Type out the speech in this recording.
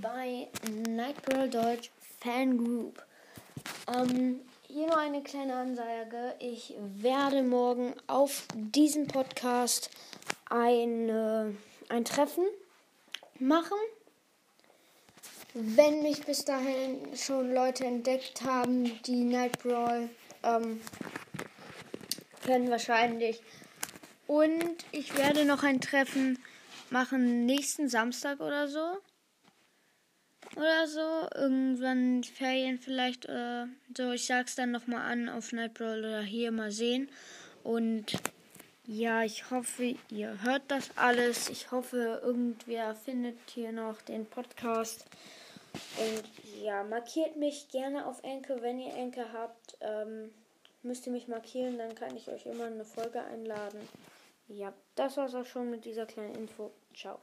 bei Nightbird Deutsch Fangroup. Ähm, hier nur eine kleine Ansage. Ich werde morgen auf diesem Podcast ein, ein Treffen machen. Wenn mich bis dahin schon Leute entdeckt haben, die Nightbrawl ähm, können wahrscheinlich. Und ich werde noch ein Treffen machen nächsten Samstag oder so. Oder so. Irgendwann Ferien vielleicht. Äh, so, ich sag's dann nochmal an auf Nightbrawl oder hier mal sehen. Und ja, ich hoffe, ihr hört das alles. Ich hoffe, irgendwer findet hier noch den Podcast. Und ja, markiert mich gerne auf Enke, wenn ihr Enke habt. Ähm, müsst ihr mich markieren, dann kann ich euch immer eine Folge einladen. Ja, das war's auch schon mit dieser kleinen Info. Ciao.